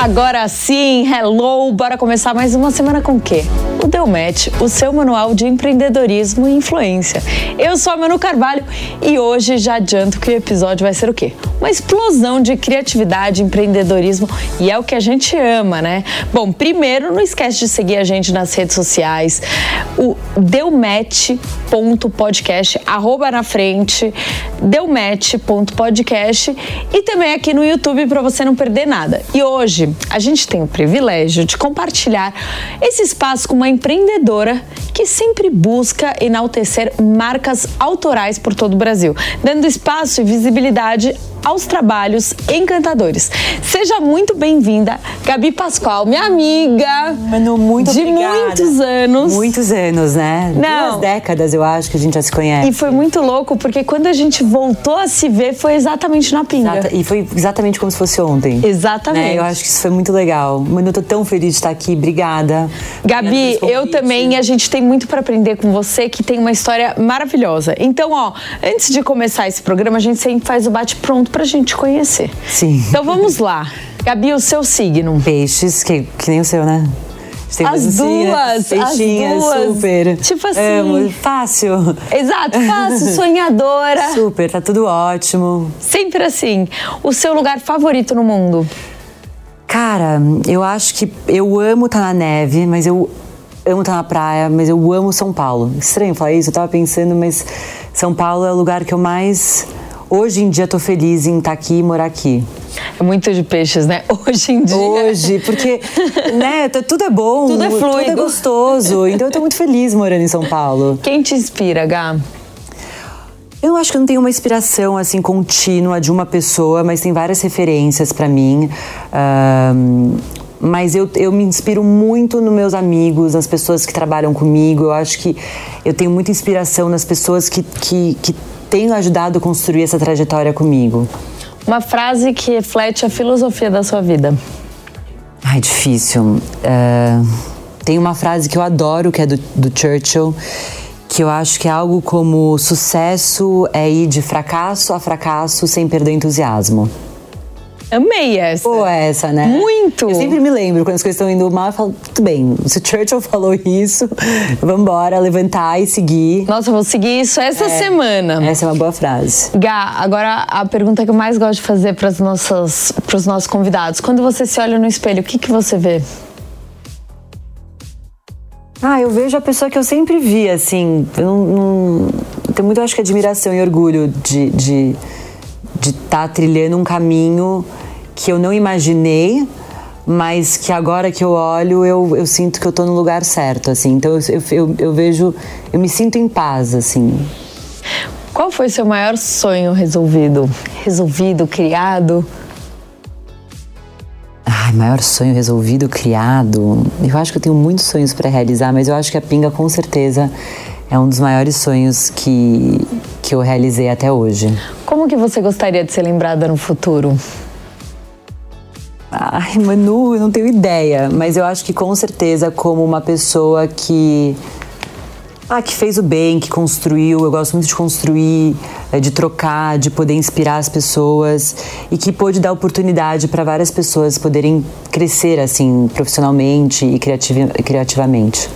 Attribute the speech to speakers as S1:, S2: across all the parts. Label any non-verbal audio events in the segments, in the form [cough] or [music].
S1: Agora sim, hello! Bora começar mais uma semana com o quê? O Deu o seu manual de empreendedorismo e influência. Eu sou a Manu Carvalho e hoje já adianto que o episódio vai ser o quê? Uma explosão de criatividade, empreendedorismo e é o que a gente ama, né? Bom, primeiro, não esquece de seguir a gente nas redes sociais, o deumatch.podcast, arroba na frente, deumatch.podcast e também aqui no YouTube para você não perder nada. E hoje a gente tem o privilégio de compartilhar esse espaço com uma empreendedora que sempre busca enaltecer marcas autorais por todo o Brasil, dando espaço e visibilidade aos trabalhos encantadores. Seja muito bem-vinda, Gabi Pascoal, minha amiga.
S2: Manu, muito
S1: de
S2: obrigada.
S1: muitos anos.
S2: Muitos anos, né?
S1: Não.
S2: Duas décadas, eu acho, que a gente já se conhece.
S1: E foi muito louco, porque quando a gente voltou a se ver, foi exatamente na pinga.
S2: Exata- E foi exatamente como se fosse ontem.
S1: Exatamente.
S2: Né? Eu acho que isso foi muito legal. Manu, tô tão feliz de estar aqui. Obrigada.
S1: Gabi, eu também, a gente tem muito para aprender com você, que tem uma história maravilhosa. Então, ó, antes de começar esse programa, a gente sempre faz o bate-pronto pra gente conhecer.
S2: Sim.
S1: Então vamos lá. Gabi, o seu signo.
S2: Peixes, que, que nem o seu, né? Tem
S1: As duas, as
S2: Peixinhas,
S1: duas.
S2: super.
S1: Tipo assim.
S2: Amo, fácil.
S1: Exato, fácil, [laughs] sonhadora.
S2: Super, tá tudo ótimo.
S1: Sempre assim. O seu lugar favorito no mundo?
S2: Cara, eu acho que eu amo estar na neve, mas eu amo estar na praia, mas eu amo São Paulo. Estranho falar isso, eu tava pensando, mas São Paulo é o lugar que eu mais. Hoje em dia tô feliz em estar aqui e morar aqui.
S1: É muito de peixes, né? [laughs] Hoje em dia.
S2: Hoje, porque, [laughs] né, t- tudo é bom,
S1: Tudo é
S2: tudo é
S1: fluido.
S2: gostoso. Então eu tô muito feliz morando em São Paulo.
S1: Quem te inspira, Gá?
S2: Eu acho que eu não tenho uma inspiração assim contínua de uma pessoa, mas tem várias referências pra mim. Ahn, mas eu, eu me inspiro muito nos meus amigos, nas pessoas que trabalham comigo. Eu acho que eu tenho muita inspiração nas pessoas que, que, que têm ajudado a construir essa trajetória comigo.
S1: Uma frase que reflete a filosofia da sua vida.
S2: Ai, difícil. É, tem uma frase que eu adoro, que é do, do Churchill, que eu acho que é algo como sucesso é ir de fracasso a fracasso sem perder o entusiasmo.
S1: Amei essa.
S2: Pô, é essa, né?
S1: Muito.
S2: Eu sempre me lembro, quando as coisas estão indo mal, eu falo, tudo bem, se o Churchill falou isso, vambora, levantar e seguir.
S1: Nossa, eu vou seguir isso essa semana.
S2: Essa é uma boa frase.
S1: Gá, agora a pergunta que eu mais gosto de fazer para os nossos convidados. Quando você se olha no espelho, o que, que você vê?
S2: Ah, eu vejo a pessoa que eu sempre vi, assim. Eu não, não- tenho muito, acho que, admiração e orgulho de estar de, de tá trilhando um caminho que eu não imaginei, mas que agora que eu olho, eu, eu sinto que eu tô no lugar certo, assim. Então eu, eu, eu, vejo, eu me sinto em paz, assim.
S1: Qual foi seu maior sonho resolvido? Resolvido, criado?
S2: Ai, maior sonho resolvido, criado. Eu acho que eu tenho muitos sonhos para realizar, mas eu acho que a Pinga com certeza é um dos maiores sonhos que, que eu realizei até hoje.
S1: Como que você gostaria de ser lembrada no futuro?
S2: Ai, Manu, eu não tenho ideia, mas eu acho que com certeza como uma pessoa que ah, que fez o bem, que construiu, eu gosto muito de construir, eh, de trocar, de poder inspirar as pessoas e que pôde dar oportunidade para várias pessoas poderem crescer assim profissionalmente e criativ- criativamente.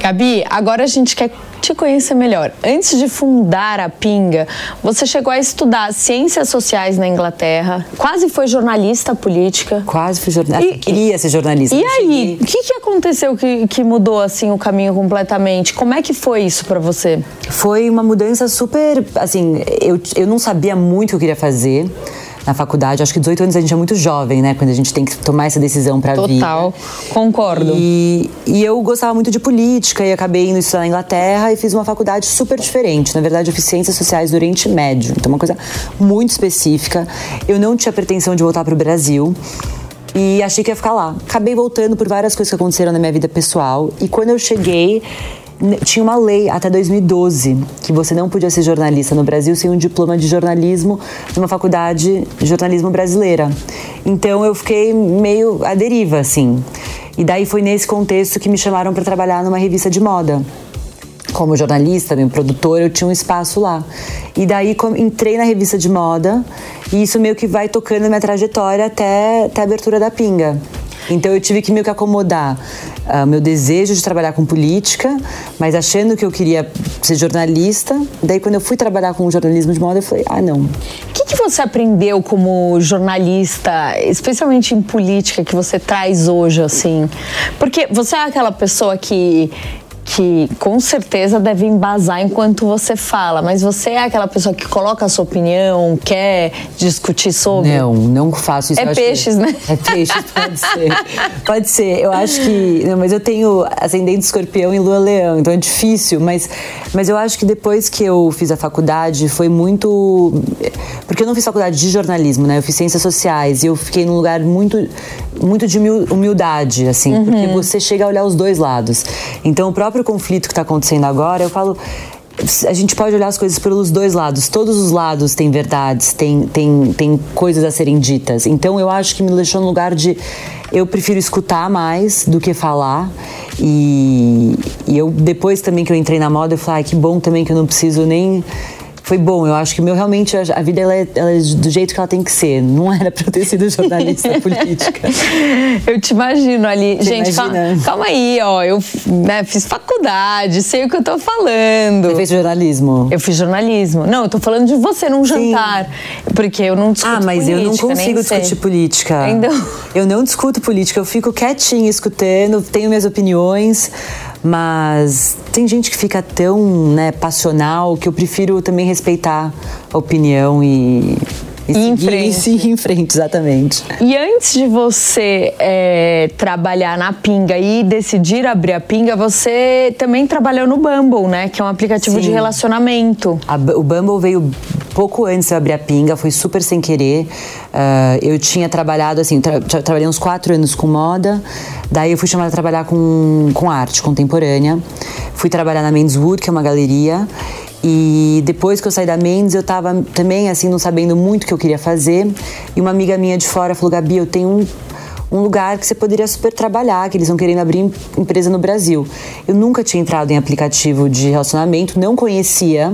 S1: Gabi, agora a gente quer te conhecer melhor. Antes de fundar a Pinga, você chegou a estudar ciências sociais na Inglaterra, quase foi jornalista política.
S2: Quase fui jornalista,
S1: E-
S2: queria ser jornalista.
S1: E aí, o que, que aconteceu que, que mudou assim o caminho completamente? Como é que foi isso pra você?
S2: Foi uma mudança super. Assim, eu, eu não sabia muito o que eu queria fazer. na faculdade. Acho que 18 anos a gente é muito jovem, né? Quando a gente tem que tomar essa decisão para vida.
S1: Total, concordo.
S2: E, e eu gostava muito de política e acabei indo estudar na Inglaterra e fiz uma faculdade super diferente. Na verdade, eu fiz Ciências Sociais do Oriente Médio. Então, uma coisa muito específica. Eu não tinha pretensão de voltar para o Brasil e achei que ia ficar lá. Acabei voltando por várias coisas que aconteceram na minha vida pessoal e quando eu cheguei tinha uma lei até 2012 que você não podia ser jornalista no Brasil sem um diploma de jornalismo de uma faculdade de jornalismo brasileira. Então eu fiquei meio à deriva, assim. E daí foi nesse contexto que me chamaram para trabalhar numa revista de moda. Como jornalista, meu produtor, eu tinha um espaço lá. E daí entrei na revista de moda e isso meio que vai tocando a minha trajetória até, até a abertura da Pinga. Então eu tive que meio que acomodar uh, meu desejo de trabalhar com política, mas achando que eu queria ser jornalista. Daí quando eu fui trabalhar com jornalismo de moda, eu falei, ah, não.
S1: O que, que você aprendeu como jornalista, especialmente em política, que você traz hoje, assim? Porque você é aquela pessoa que que com certeza deve embasar enquanto você fala, mas você é aquela pessoa que coloca a sua opinião, quer discutir sobre?
S2: Não, não faço isso.
S1: É peixes,
S2: que...
S1: né?
S2: É peixes, pode ser. pode ser. Eu acho que. Não, mas eu tenho ascendente escorpião e lua leão, então é difícil, mas, mas eu acho que depois que eu fiz a faculdade foi muito. Porque eu não fiz faculdade de jornalismo, né? Eu fiz ciências sociais e eu fiquei num lugar muito, muito de humildade, assim, uhum. porque você chega a olhar os dois lados. Então o próprio próprio conflito que está acontecendo agora, eu falo a gente pode olhar as coisas pelos dois lados. Todos os lados têm verdades, tem, tem, tem coisas a serem ditas. Então eu acho que me deixou no lugar de. Eu prefiro escutar mais do que falar. E, e eu, depois também que eu entrei na moda, eu falei, ah, que bom também que eu não preciso nem foi bom. Eu acho que meu realmente a vida ela é, ela é, do jeito que ela tem que ser. Não era para eu ter sido jornalista [laughs] política.
S1: Eu te imagino ali, gente. Calma, calma, aí, ó. Eu né, fiz faculdade, sei o que eu tô falando.
S2: Você fez jornalismo?
S1: Eu fiz jornalismo. Não, eu tô falando de você num jantar, Sim. porque eu não discuto
S2: Ah, mas
S1: política,
S2: eu não consigo discutir
S1: sei.
S2: política.
S1: Ainda.
S2: Eu não discuto política. Eu fico quietinha escutando, tenho minhas opiniões. Mas tem gente que fica tão né, passional que eu prefiro também respeitar a opinião e,
S1: e, e em frente.
S2: E em frente, exatamente.
S1: E antes de você é, trabalhar na Pinga e decidir abrir a Pinga, você também trabalhou no Bumble, né? Que é um aplicativo Sim. de relacionamento.
S2: A, o Bumble veio pouco antes de eu abrir a Pinga, foi super sem querer. Uh, eu tinha trabalhado, assim, tra trabalhei uns quatro anos com moda. Daí eu fui chamada a trabalhar com, com arte contemporânea. Fui trabalhar na Menswood, que é uma galeria. E depois que eu saí da Mendes, eu tava também, assim, não sabendo muito o que eu queria fazer. E uma amiga minha de fora falou: Gabi, eu tenho um, um lugar que você poderia super trabalhar, que eles estão querendo abrir empresa no Brasil. Eu nunca tinha entrado em aplicativo de relacionamento, não conhecia.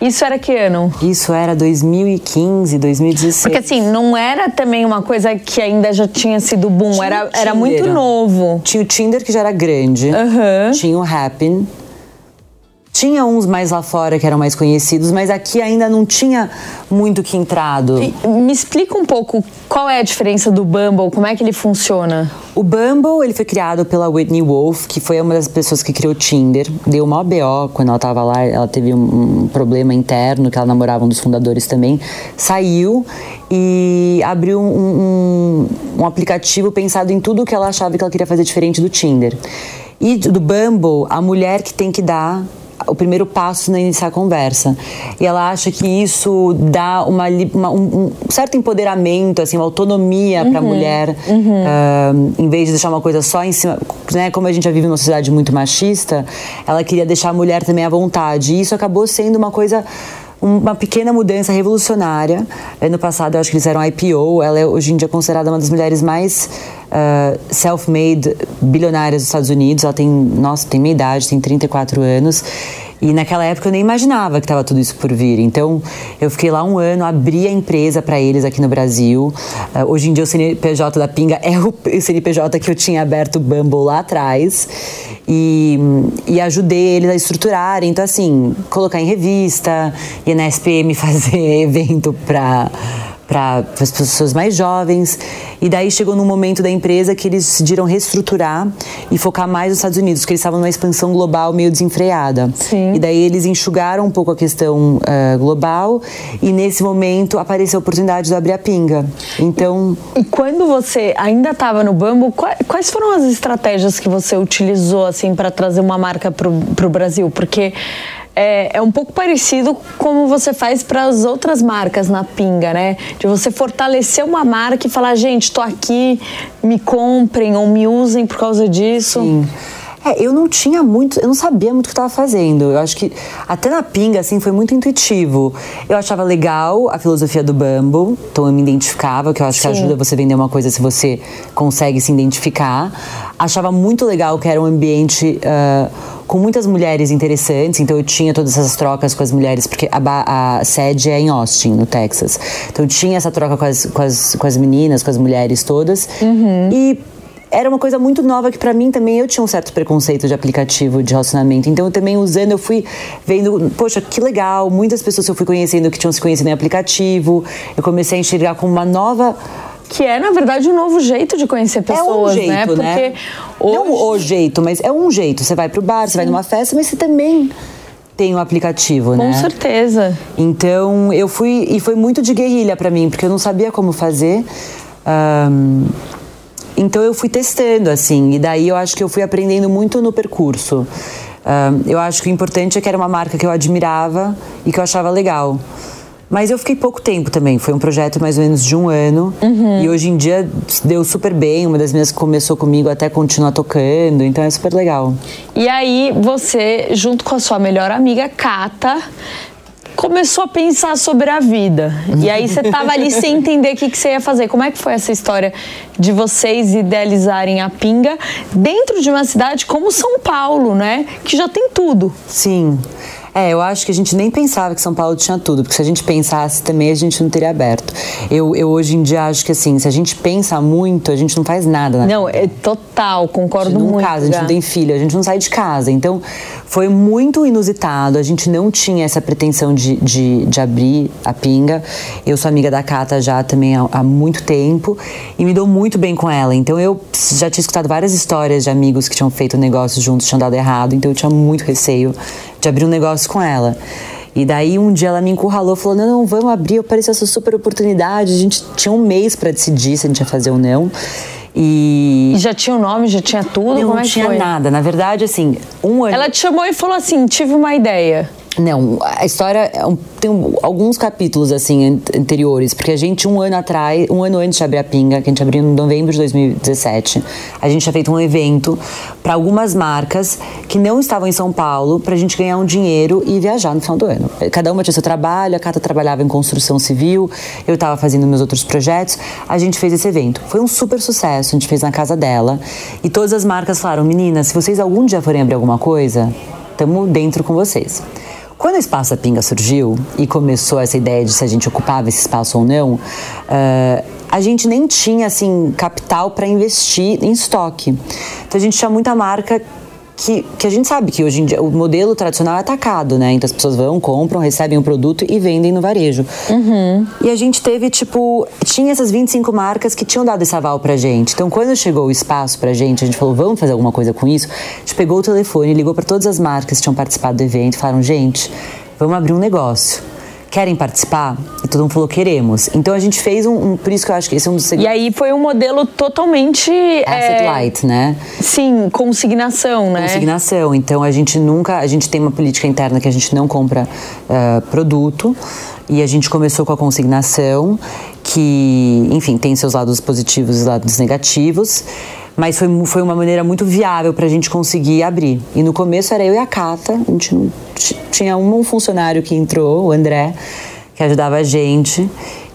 S1: Isso era que ano?
S2: Isso era 2015, 2016.
S1: Porque assim, não era também uma coisa que ainda já tinha sido boom, tinha era, era muito novo.
S2: Tinha o Tinder que já era grande,
S1: uhum.
S2: tinha o Happn, tinha uns mais lá fora que eram mais conhecidos, mas aqui ainda não tinha muito que entrado. E
S1: me explica um pouco qual é a diferença do Bumble, como é que ele funciona?
S2: O Bumble, ele foi criado pela Whitney Wolf, que foi uma das pessoas que criou o Tinder. Deu uma BO quando ela estava lá, ela teve um, problema interno, que ela namorava um dos fundadores também. Saiu e abriu um, um, um aplicativo pensado em tudo o que ela achava que ela queria fazer diferente do Tinder. E do Bumble, a mulher que tem que dar o primeiro passo na iniciar a conversa. E ela acha que isso dá uma, uma um, um, certo empoderamento, assim, uma autonomia uhum, para a mulher, uhum. uh, em vez de deixar uma coisa só em cima. Né, como a gente já vive numa sociedade muito machista, ela queria deixar a mulher também à vontade. E isso acabou sendo uma coisa uma pequena mudança revolucionária. Ano passado, eu acho que eles fizeram IPO. Ela é hoje em dia considerada uma das mulheres mais uh, self-made bilionárias dos Estados Unidos. Ela tem, nossa, tem minha idade, tem 34 anos. E naquela época eu nem imaginava que estava tudo isso por vir. Então eu fiquei lá um ano, abri a empresa para eles aqui no Brasil. Uh, hoje em dia o CNPJ da Pinga é o [laughs] CNPJ que eu tinha aberto o Bumble lá atrás. E, e ajudei eles a estruturarem. Então, assim, colocar em revista, ir na SPM fazer evento para para as pessoas mais jovens. E daí chegou num momento da empresa que eles decidiram reestruturar e focar mais nos Estados Unidos, porque eles estavam numa expansão global meio desenfreada.
S1: Sim.
S2: E daí eles enxugaram um pouco a questão uh, global e nesse momento apareceu a oportunidade de abrir a pinga. Então.
S1: E quando você ainda estava no Bambu, quais foram as estratégias que você utilizou assim para trazer uma marca para o Brasil? Porque é, é um pouco parecido como você faz para as outras marcas na Pinga, né? De você fortalecer uma marca e falar, gente, estou aqui, me comprem ou me usem por causa disso.
S2: Sim. É, eu não tinha muito, eu não sabia muito o que estava fazendo. Eu acho que até na pinga, assim, foi muito intuitivo. Eu achava legal a filosofia do Bumble, então eu me identificava, que eu acho Sim. que ajuda você a vender uma coisa se você consegue se identificar. Achava muito legal que era um ambiente. Uh, com muitas mulheres interessantes, então eu tinha todas essas trocas com as mulheres, porque a, a sede é em Austin, no Texas. Então eu tinha essa troca com as, com as, com as meninas, com as mulheres todas.
S1: Uhum.
S2: E era uma coisa muito nova que para mim também eu tinha um certo preconceito de aplicativo de relacionamento. Então eu também usando, eu fui vendo, poxa, que legal, muitas pessoas eu fui conhecendo que tinham se conhecido em aplicativo. Eu comecei a enxergar como uma nova
S1: que é, na verdade, um novo jeito de conhecer pessoas,
S2: é um jeito,
S1: né?
S2: Porque né? Hoje... Não o jeito, mas é um jeito. Você vai pro bar, Sim. você vai numa festa, mas você também tem o um aplicativo,
S1: Com
S2: né?
S1: Com certeza.
S2: Então, eu fui... E foi muito de guerrilha para mim, porque eu não sabia como fazer. Um, então, eu fui testando, assim. E daí, eu acho que eu fui aprendendo muito no percurso. Eu acho que o importante é que era uma marca que eu admirava e que eu achava legal. Mas eu fiquei pouco tempo também. Foi um projeto mais ou menos de um ano.
S1: Uhum.
S2: E hoje em dia deu super bem. Uma das minhas que começou comigo até continua tocando. Então é super legal.
S1: E aí você, junto com a sua melhor amiga, Cata, começou a pensar sobre a vida. E aí você tava ali sem entender o que, que você ia fazer. Como é que foi essa história de vocês idealizarem a Pinga dentro de uma cidade como São Paulo, né? Que já tem tudo.
S2: Sim. É, eu acho que a gente nem pensava que São Paulo tinha tudo, porque se a gente pensasse também, a gente não teria aberto. Eu, eu hoje em dia acho que assim, se a gente pensa muito, a gente não faz nada. Na
S1: não, é total, concordo
S2: muito.
S1: Não
S2: casa, a gente não tem filho, a gente não sai de casa. Então, foi muito inusitado. A gente não tinha essa pretensão de, de, de abrir a pinga. Eu sou amiga da Cata já também há, há muito tempo e me dou muito bem com ela. Então, eu já tinha escutado várias histórias de amigos que tinham feito negócios juntos, tinham dado errado. Então, eu tinha muito receio de abrir um negócio com ela. E daí um dia ela me encurralou, falou: "Não, não, vamos abrir, apareceu essa super oportunidade". A gente tinha um mês para decidir se a gente ia fazer ou não.
S1: E... e já tinha o nome, já tinha tudo?
S2: Não, não
S1: é
S2: tinha
S1: foi?
S2: nada. Na verdade, assim, um ano.
S1: Ela te chamou e falou assim: tive uma ideia.
S2: Não, a história é tem alguns capítulos assim anteriores, porque a gente um ano atrás, um ano antes de abrir a Pinga, que a gente abriu em novembro de 2017, a gente tinha feito um evento para algumas marcas que não estavam em São Paulo para a gente ganhar um dinheiro e viajar no final do ano. Cada uma tinha seu trabalho, a Cata trabalhava em construção civil, eu estava fazendo meus outros projetos. A gente fez esse evento. Foi um super sucesso, a gente fez na casa dela e todas as marcas falaram: "Meninas, se vocês algum dia forem abrir alguma coisa, estamos dentro com vocês". Quando o Espaço da Pinga surgiu e começou essa ideia de se a gente ocupava esse espaço ou não, uh, a gente nem tinha assim capital para investir em estoque. Então a gente tinha muita marca que, que a gente sabe que hoje em dia o modelo tradicional é atacado, né? Então as pessoas vão, compram, recebem o produto e vendem no varejo.
S1: Uhum.
S2: E a gente teve, tipo, tinha essas 25 marcas que tinham dado esse aval pra gente. Então quando chegou o espaço pra gente, a gente falou, vamos fazer alguma coisa com isso. A gente pegou o telefone, ligou para todas as marcas que tinham participado do evento e falaram, gente, vamos abrir um negócio querem participar? E todo mundo falou, queremos. Então a gente fez um, um por isso que eu acho que esse é um dos.
S1: E aí foi um modelo totalmente...
S2: Asset é, light, né?
S1: Sim, consignação, né?
S2: Consignação. Então a gente nunca, a gente tem uma política interna que a gente não compra uh, produto. E a gente começou com a consignação, que, enfim, tem seus lados positivos e lados negativos. Mas foi, foi uma maneira muito viável para a gente conseguir abrir. E no começo era eu e a Cata, a gente não, tinha um funcionário que entrou, o André, que ajudava a gente.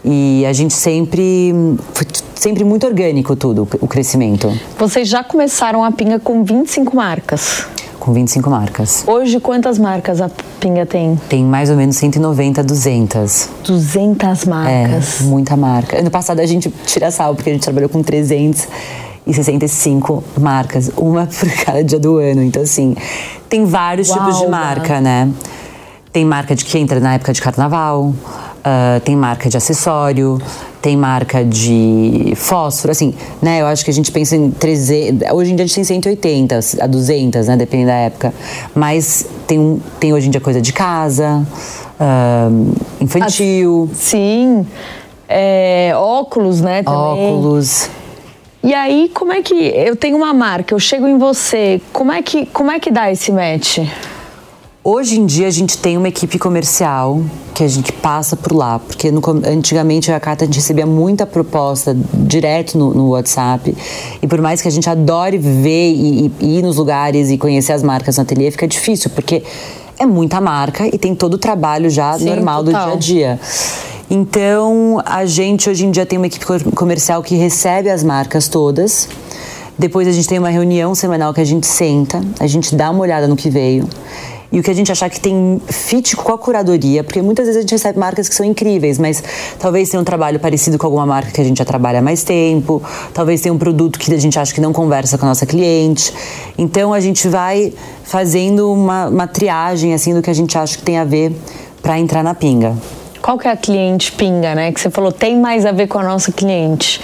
S2: E a gente sempre. Foi sempre muito orgânico tudo, o crescimento.
S1: Vocês já começaram a Pinga com 25 marcas?
S2: Com 25 marcas.
S1: Hoje, quantas marcas a Pinga tem?
S2: Tem mais ou menos 190, 200.
S1: 200 marcas?
S2: É, muita marca. Ano passado a gente tira sal, porque a gente trabalhou com 300 e 65 marcas, uma [laughs] por cada dia do ano. Então, assim, tem vários Uau, tipos de marca, né? Tem marca de que entra na época de carnaval, uh, tem marca de acessório, tem marca de fósforo, assim, né? Eu acho que a gente pensa em 300, hoje em dia a gente tem 180, a 200, né? Depende da época. Mas tem, tem hoje em dia coisa de casa, uh, infantil.
S1: Sim, é, óculos, né? Também.
S2: Óculos.
S1: E aí, como é que eu tenho uma marca, eu chego em você, como é que como é que dá esse match?
S2: Hoje em dia a gente tem uma equipe comercial que a gente passa por lá, porque no, antigamente a Cata a gente recebia muita proposta direto no, no, WhatsApp e por mais que a gente adore ver e, e, ir nos lugares e conhecer as marcas no ateliê, fica difícil, porque é muita marca e tem todo o trabalho já Sim, normal total. do dia a dia. Então, a gente hoje em dia tem uma equipe comercial que recebe as marcas todas. Depois a gente tem uma reunião semanal que a gente senta, a gente dá uma olhada no que veio e o que a gente achar que tem fit com a curadoria, porque muitas vezes a gente recebe marcas que são incríveis, mas talvez tenha um trabalho parecido com alguma marca que a gente já trabalha há mais tempo, talvez tenha um produto que a gente acha que não conversa com a nossa cliente. Então a gente vai fazendo uma, uma triagem assim do que a gente acha que tem a ver para entrar na pinga.
S1: Qual que é a cliente pinga, né? Que você falou tem mais a ver com a nossa cliente.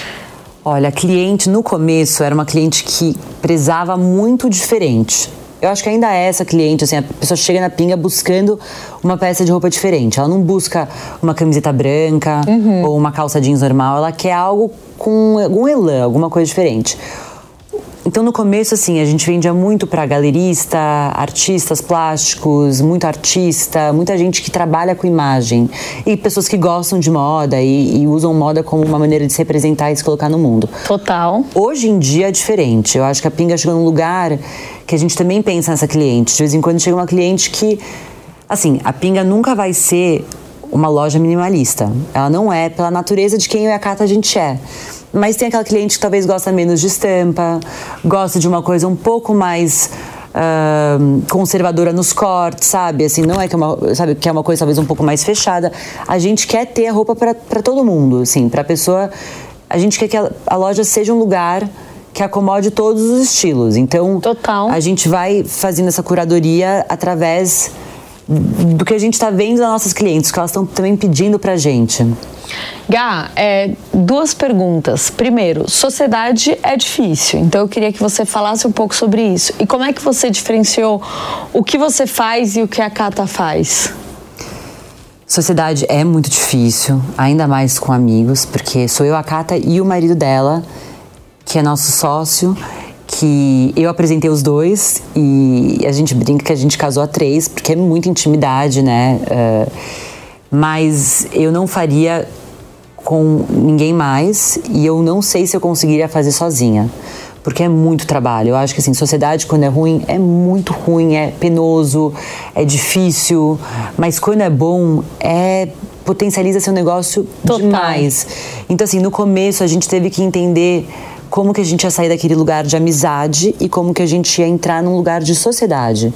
S2: Olha, a cliente no começo era uma cliente que prezava muito diferente. Eu acho que ainda é essa cliente, assim, a pessoa chega na pinga buscando uma peça de roupa diferente. Ela não busca uma camiseta branca uhum. ou uma calça jeans normal, ela quer algo com algum elan, alguma coisa diferente. Então no começo assim, a gente vendia muito para galerista, artistas plásticos, muito artista, muita gente que trabalha com imagem e pessoas que gostam de moda e, e, usam moda como uma maneira de se representar e se colocar no mundo.
S1: Total.
S2: Hoje em dia é diferente. Eu acho que a Pinga chegou num lugar que a gente também pensa nessa cliente. De vez em quando chega uma cliente que assim, a Pinga nunca vai ser uma loja minimalista. Ela não é pela natureza de quem eu e a Cata a gente é. Mas tem aquela cliente que talvez gosta menos de estampa, gosta de uma coisa um pouco mais uh, conservadora nos cortes, sabe? Assim, não é que é uma, sabe, que é uma coisa talvez um pouco mais fechada. A gente quer ter a roupa para todo mundo, assim, para a pessoa. A gente quer que a, a loja seja um lugar que acomode todos os estilos. Então,
S1: Total.
S2: a gente vai fazendo essa curadoria através do que a gente está vendo das nossas clientes, que elas estão também pedindo para a gente.
S1: Gá, é, duas perguntas. Primeiro, sociedade é difícil, então eu queria que você falasse um pouco sobre isso. E como é que você diferenciou o que você faz e o que a Cata faz?
S2: Sociedade é muito difícil, ainda mais com amigos, porque sou eu, a Cata e o marido dela, que é nosso sócio, que eu apresentei os dois e a gente brinca que a gente casou a três, porque é muita intimidade, né? Uh, mas eu não faria com ninguém mais e eu não sei se eu conseguiria fazer sozinha. Porque é muito trabalho. Eu acho que assim, sociedade quando é ruim é muito ruim, é penoso, é difícil, mas quando é bom é potencializa seu negócio Total. demais. Então assim, no começo a gente teve que entender como que a gente ia sair daquele lugar de amizade e como que a gente ia entrar num lugar de sociedade.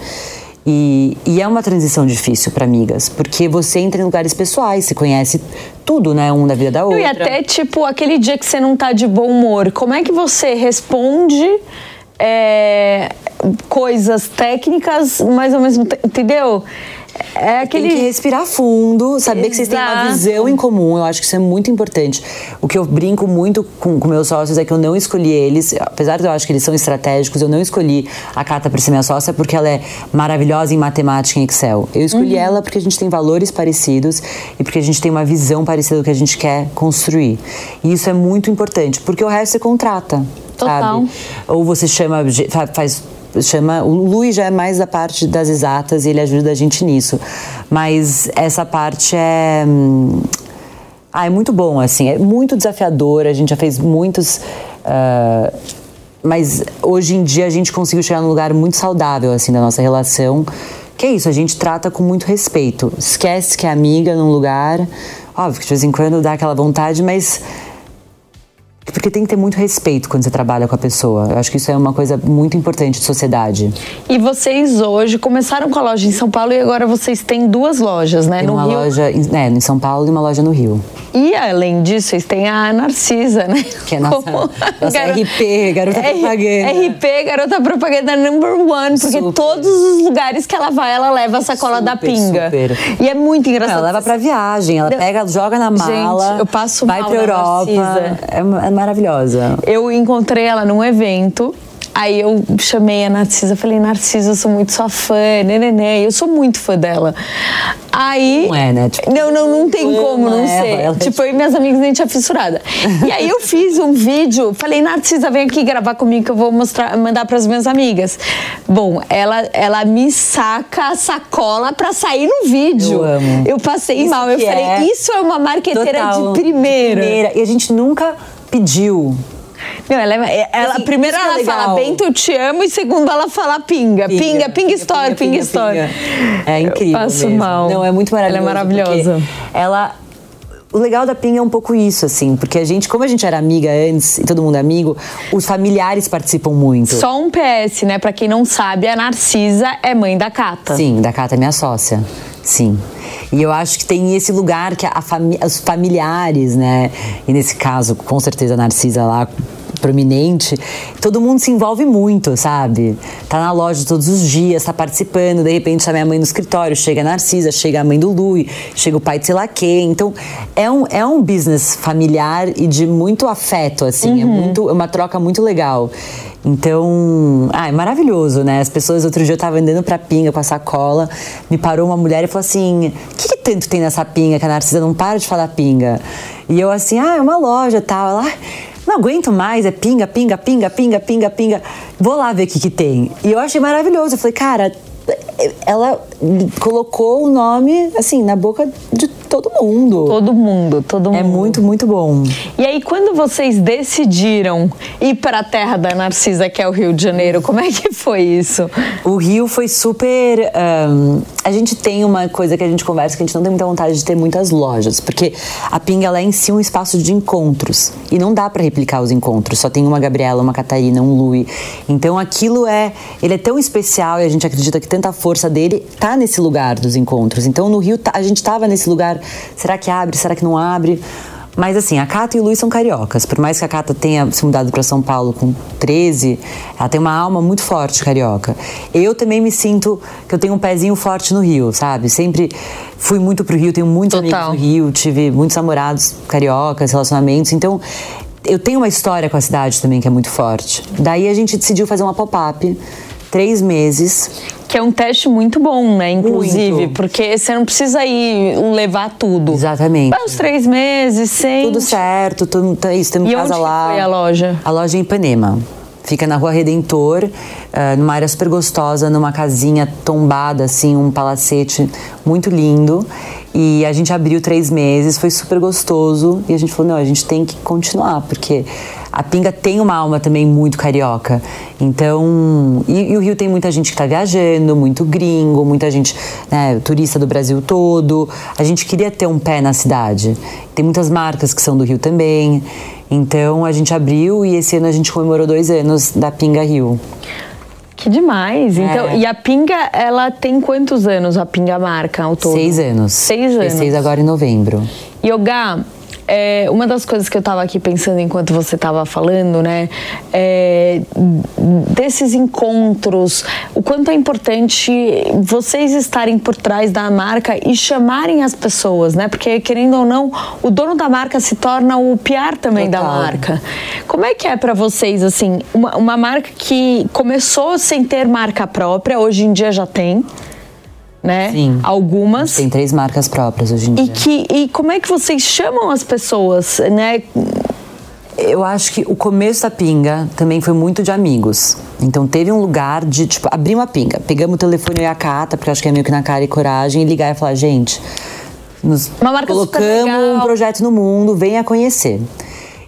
S2: E, e, é uma transição difícil para amigas, porque você entra em lugares pessoais, se conhece tudo, né? Um da vida da outra.
S1: E até, tipo, aquele dia que você não tá de bom humor, como é que você responde é, coisas técnicas, mas ao mesmo tempo, entendeu?
S2: É aquele... Tem que respirar fundo, saber Exato. que vocês têm uma visão em comum. Eu acho que isso é muito importante. O que eu brinco muito com, com meus sócios é que eu não escolhi eles, apesar de eu acho que eles são estratégicos, eu não escolhi a Cata para ser minha sócia porque ela é maravilhosa em matemática e Excel. Eu escolhi uhum. ela porque a gente tem valores parecidos e porque a gente tem uma visão parecida do que a gente quer construir. E isso é muito importante, porque o resto você contrata. Total. Sabe? Ou você chama, faz chama. O Luiz já é mais da parte das exatas e ele ajuda a gente nisso. Mas essa parte é. Hum, ah, é muito bom, assim, é muito desafiador. A gente já fez muitos. Uh, mas hoje em dia a gente conseguiu chegar num lugar muito saudável, assim, da nossa relação. Que é isso, a gente trata com muito respeito. Esquece que é amiga num lugar. Óbvio que de vez em quando dá aquela vontade, mas porque tem que ter muito respeito quando você trabalha com a pessoa. Eu acho que isso é uma coisa muito importante de sociedade.
S1: E vocês hoje começaram com a loja em São Paulo e agora vocês têm duas lojas, né?
S2: Tem
S1: no
S2: uma
S1: Rio.
S2: loja é, em São Paulo e uma loja no Rio.
S1: E além disso, vocês têm a Narcisa, né?
S2: Que é nossa,
S1: Como-
S2: nossa
S1: Garo-
S2: RP, garota
S1: R-
S2: propaganda.
S1: RP, garota propaganda number one. Porque
S2: Super.
S1: todos os lugares que ela vai, ela leva a sacola da
S2: Super,
S1: pinga.
S2: super.
S1: E é muito engraçado.
S2: Ela leva pra viagem, ela pega, joga na mala.
S1: Gente, eu passo
S2: Vai
S1: mal
S2: pra Europa. É, é maravilhosa.
S1: Eu encontrei ela num evento. Aí eu chamei a Narcisa, falei, Narcisa, eu sou muito sua fã, nenenê, eu sou muito fã dela. Aí.
S2: Não é, né? Tipo,
S1: não, não, não tem como não
S2: ela,
S1: ser.
S2: ela é
S1: tipo, eu e minhas amigas nem tinha fissurada. e aí eu fiz um vídeo, falei, Narcisa, vem aqui gravar comigo que eu vou mostrar, mandar pras minhas amigas. Bom, ela, ela me saca a sacola pra sair no vídeo.
S2: Eu amo.
S1: Eu passei
S2: Isso
S1: mal. Eu falei,
S2: é
S1: isso é uma marqueteira
S2: Total,
S1: de primeira.
S2: E a gente nunca pediu.
S1: Não, ela, é- ela
S2: Assim,
S1: primeiro
S2: é
S1: ela fala. Bento, eu te amo, e segundo ela fala pinga. Pinga, pinga, story, pinga, story.
S2: É incrível.
S1: Eu passo
S2: mesmo.
S1: mal.
S2: Não, é muito maravilhoso.
S1: Ela é maravilhosa.
S2: Ela. O legal da Pinga é um pouco isso, assim, porque a gente, como a gente era amiga antes e todo mundo é amigo, os familiares participam muito.
S1: Só um PS, né? Pra quem não sabe, a Narcisa é mãe da Cata.
S2: Sim, da Cata é minha sócia. Sim. E eu acho que tem esse lugar que a fami os familiares, né? E nesse caso, com certeza a Narcisa lá prominente, todo mundo se envolve muito, sabe? Tá na loja todos os dias, tá participando, de repente tá minha mãe no escritório, chega a Narcisa, chega a mãe do Lui, chega o pai de sei lá quem. Então, é um, é um business familiar e de muito afeto, assim, é muito é uma troca muito legal. Então, ah, é maravilhoso, né? As pessoas, outro dia eu tava andando pra pinga com a sacola, me parou uma mulher e falou assim: o que, que tanto tem nessa pinga que a Narcisa não para de falar pinga? E eu assim, ah, é uma loja tal. Ela, "Ah, não aguento mais, é pinga, pinga, pinga, pinga, pinga, pinga. Vou lá ver o que, que tem. E eu achei maravilhoso. Eu falei, cara, ela colocou o nome, assim, na boca de todo mundo.
S1: Todo mundo, todo mundo.
S2: É muito, muito bom.
S1: E aí, quando vocês decidiram ir para a terra da Narcisa, que é o Rio de Janeiro, como é que foi isso?
S2: O Rio foi super. ahn, a gente tem uma coisa que a gente conversa que a gente não tem muita vontade de ter muitas lojas, porque a Pinga ela é em si um espaço de encontros e não dá pra replicar os encontros. Só tem uma Gabriela, uma Catarina, um Lui. Então aquilo é, ele é tão especial e a gente acredita que tanta força dele tá nesse lugar dos encontros. Então no Rio tá- a gente tava nesse lugar. Será que abre? Será que não abre? Mas assim, a Cata e o Luiz são cariocas. Por mais que a Cata tenha se mudado para São Paulo com 13, ela tem uma alma muito forte carioca. Eu também me sinto que eu tenho um pezinho forte no Rio, sabe? Sempre fui muito pro Rio, tenho muitos
S1: Total.
S2: amigos no Rio, tive muitos namorados cariocas, relacionamentos. Então, eu tenho uma história com a cidade também que é muito forte. Daí a gente decidiu fazer uma pop-up, três meses.
S1: Que é um teste muito bom, né? Inclusive,
S2: Muito.
S1: porque você não precisa ir levar tudo.
S2: Exatamente.
S1: Vai uns três meses, sem.
S2: Tudo certo, tudo, tá isso, temos casa
S1: onde que
S2: lá.
S1: foi a loja?
S2: A loja é em Ipanema. Fica na rua Redentor, eh, numa área super gostosa, numa casinha tombada, assim, um palacete muito lindo. E a gente abriu três meses, foi super gostoso. E a gente falou: não, a gente tem que continuar, porque a Pinga tem uma alma também muito carioca. Então. E, e o Rio tem muita gente que tá viajando, muito gringo, muita gente, né, turista do Brasil todo. A gente queria ter um pé na cidade. Tem muitas marcas que são do Rio também. Então a gente abriu e esse ano a gente comemorou dois anos da Pinga Rio.
S1: Que demais. Então,
S2: É.
S1: e a Pinga, ela tem quantos anos, a Pinga marca ao todo?
S2: Seis anos.
S1: Seis
S2: Fez
S1: anos.
S2: seis agora em novembro.
S1: Yoga, é, uma das coisas que eu estava aqui pensando enquanto você estava falando, né, é, desses encontros, o quanto é importante vocês estarem por trás da marca e chamarem as pessoas, né, porque querendo ou não, o dono da marca se torna o PR também da
S2: Total.
S1: marca. Como é que é para vocês, assim, uma, uma marca que começou sem ter marca própria, hoje em dia já tem, né,
S2: Sim.
S1: algumas.
S2: Tem três marcas próprias hoje em
S1: E,
S2: dia.
S1: que, e como é que vocês chamam as pessoas, né?
S2: Eu acho que o começo da pinga também foi muito de amigos. Então teve um lugar de, tipo, abrir uma pinga. Pegamos o telefone e a Cata, porque acho que é meio que na cara e coragem, e ligar e falar, gente, nos colocamos um projeto no mundo, venha conhecer.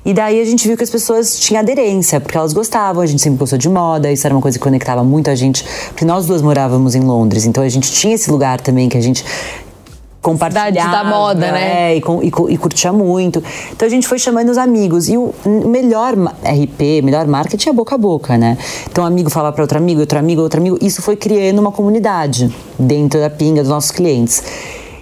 S2: E daí a gente viu que as pessoas tinham aderência, porque elas gostavam, a gente sempre gostou de moda, isso era uma coisa que conectava muito a gente, porque nós duas morávamos em Londres, então a gente tinha esse lugar também que a gente compartilhava.
S1: da moda, né?
S2: É, e, e, e, curtia muito. Então a gente foi chamando os amigos. E o melhor RP, melhor marketing é boca a boca, né? Então um amigo fala para outro amigo, outro amigo, outro amigo. Isso foi criando uma comunidade dentro da pinga dos nossos clientes.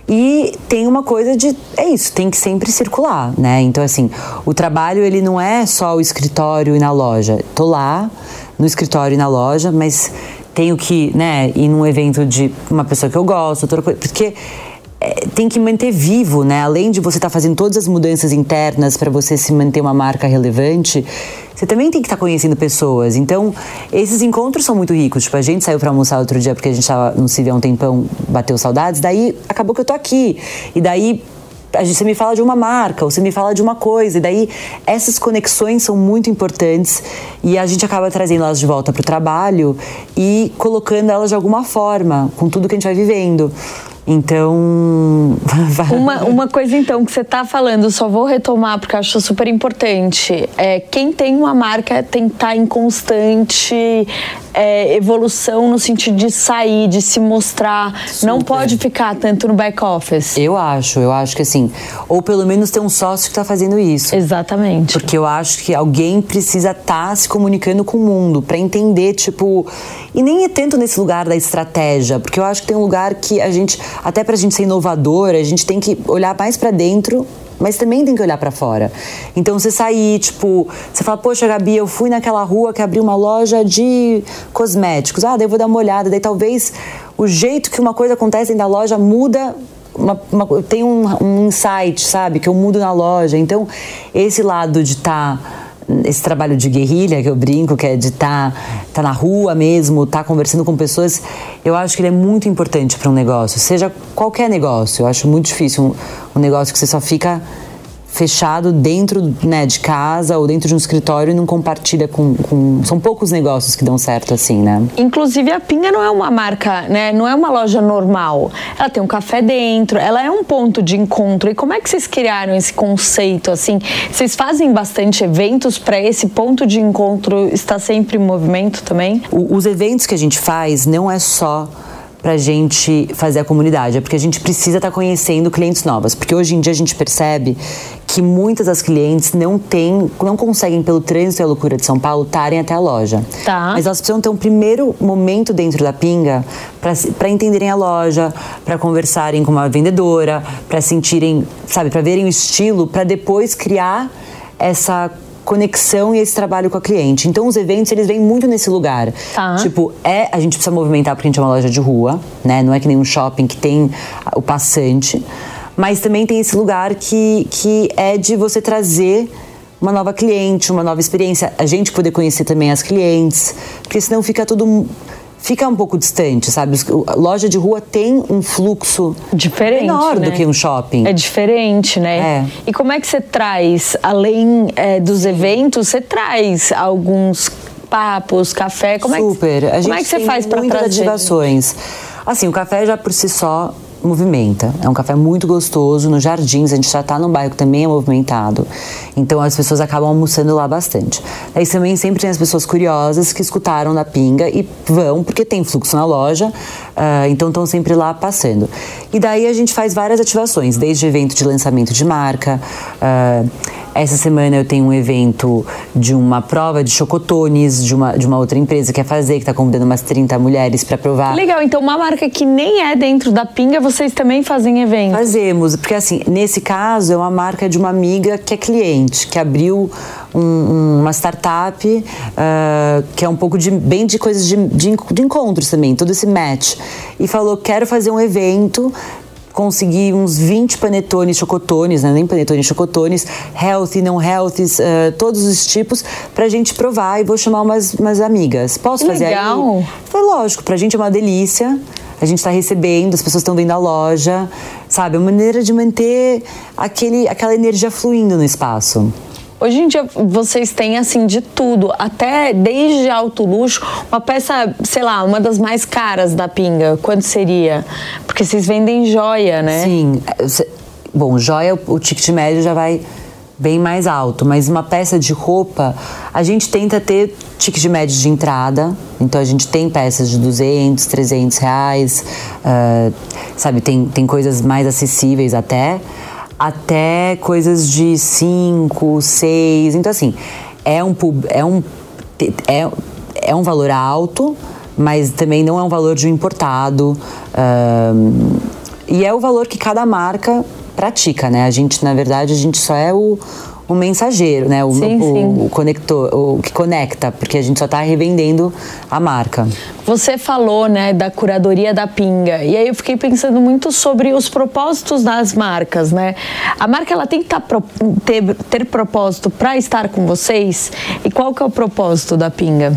S2: E tem uma coisa de é isso, tem que sempre circular, né? Então assim, o trabalho ele não é só o escritório e na loja. Tô lá no escritório e na loja, mas tenho que, né, ir num evento de uma pessoa que eu gosto, porque é, tem que manter vivo, né? Além de você estar tá fazendo todas as mudanças internas para você se manter uma marca relevante, você também tem que estar tá conhecendo pessoas. Então, esses encontros são muito ricos. Tipo, a gente saiu para almoçar outro dia porque a gente estava não se vê há um tempão, bateu saudades. Daí acabou que eu tô aqui. E daí você me fala de uma marca, ou você me fala de uma coisa, e daí essas conexões são muito importantes e a gente acaba trazendo elas de volta para o trabalho e colocando elas de alguma forma com tudo que a gente vai vivendo. Então. [laughs]
S1: uma, uma coisa, então, que você está falando, só vou retomar porque acho super importante. É, quem tem uma marca tem que estar tá em constante é, evolução no sentido de sair, de se mostrar. Super. Não pode ficar tanto no back office.
S2: Eu acho, eu acho que assim. Ou pelo menos ter um sócio que está fazendo isso.
S1: Exatamente.
S2: Porque eu acho que alguém precisa estar tá se comunicando com o mundo para entender, tipo. E nem é tanto nesse lugar da estratégia, porque eu acho que tem um lugar que a gente até para a gente ser inovador, a gente tem que olhar mais para dentro mas também tem que olhar para fora. Então você sair, tipo, você fala, poxa, Gabi, eu fui naquela rua que abriu uma loja de cosméticos. Ah, daí eu vou dar uma olhada. Daí talvez o jeito que uma coisa acontece dentro da loja muda. Uma, uma, tem um, um insight, sabe? Que eu mudo na loja. Então, esse lado de estar. Tá esse trabalho de guerrilha que eu brinco, que é de estar tá, tá na rua mesmo, estar tá conversando com pessoas, eu acho que ele é muito importante para um negócio, seja qualquer negócio. Eu acho muito difícil um, um negócio que você só fica fechado dentro né, de casa ou dentro de um escritório e não compartilha com, com, São poucos negócios que dão certo assim, né?
S1: Inclusive a Pinga não é uma marca, né? Não é uma loja normal. Ela tem um café dentro, ela é um ponto de encontro. E como é que vocês criaram esse conceito assim? Vocês fazem bastante eventos para esse ponto de encontro estar sempre em movimento também?
S2: O, os eventos que a gente faz não é só para gente fazer a comunidade, é porque a gente precisa estar tá conhecendo clientes novas, porque hoje em dia a gente percebe que muitas das clientes não têm, não conseguem pelo trânsito e a loucura de São Paulo estarem até a loja.
S1: Tá.
S2: Mas elas precisam ter um primeiro momento dentro da Pinga para entenderem a loja, para conversarem com uma vendedora, para sentirem, sabe, para verem o estilo, para depois criar essa conexão e esse trabalho com a cliente. Então os eventos eles vêm muito nesse lugar.
S1: Tá.
S2: Tipo, é, a gente precisa movimentar porque a gente é uma loja de rua, né? Não é que nem um shopping que tem o passante, mas também tem esse lugar que que é de você trazer uma nova cliente, uma nova experiência, a gente poder conhecer também as clientes, porque senão fica tudo fica um pouco distante, sabe? A loja de rua tem um fluxo
S1: diferente,
S2: menor
S1: né?
S2: do que um shopping.
S1: É diferente, né?
S2: É.
S1: E como é que você traz, além é, dos eventos, você traz alguns papos, café? Como
S2: Super.
S1: É que, como é que você faz para trazer?
S2: ativações. Assim, o café já por si só movimenta. É um café muito gostoso. Nos jardins, a gente já está num bairro que também é movimentado. Então as pessoas acabam almoçando lá bastante. Aí também sempre tem as pessoas curiosas que escutaram da pinga e vão, porque tem fluxo na loja, uh, então estão sempre lá passando. E daí a gente faz várias ativações, desde evento de lançamento de marca. Uh, essa semana eu tenho um evento de uma prova de chocotones de uma, de uma outra empresa que quer fazer, que está convidando umas 30 mulheres para provar.
S1: Legal, então uma marca que nem é dentro da pinga, vocês também fazem evento?
S2: Fazemos, porque assim, nesse caso é uma marca de uma amiga que é cliente, que abriu um, uma startup uh, que é um pouco de bem de coisas de, de, de encontros também, todo esse match. E falou: quero fazer um evento consegui uns 20 panetones, chocotones, né? nem panetones, chocotones, healthy, não healthy, uh, todos os tipos, pra gente provar e vou chamar umas, umas amigas. Posso fazer
S1: Legal.
S2: aí? Foi lógico, pra gente é uma delícia. A gente está recebendo, as pessoas estão vendo a loja, sabe? É uma maneira de manter aquele, aquela energia fluindo no espaço.
S1: Hoje em dia vocês têm assim de tudo, até desde alto luxo, uma peça, sei lá, uma das mais caras da Pinga, quanto seria? Porque vocês vendem joia, né?
S2: Sim. Bom, joia, o ticket médio já vai bem mais alto, mas uma peça de roupa, a gente tenta ter ticket de média de entrada, então a gente tem peças de 200, 300 reais, uh, sabe, tem, tem coisas mais acessíveis até, até coisas de 5, 6, então assim, é um, é um, é, é um valor alto, mas também não é um valor de um importado, uh, e é o valor que cada marca pratica, né? A gente, na verdade, a gente só é o, o mensageiro, né? O,
S1: sim,
S2: o,
S1: sim.
S2: o conector, o que conecta, porque a gente só está revendendo a marca.
S1: Você falou, né, da curadoria da pinga. E aí eu fiquei pensando muito sobre os propósitos das marcas, né? A marca ela tem que tá, ter, ter propósito para estar com vocês. E qual que é o propósito da pinga?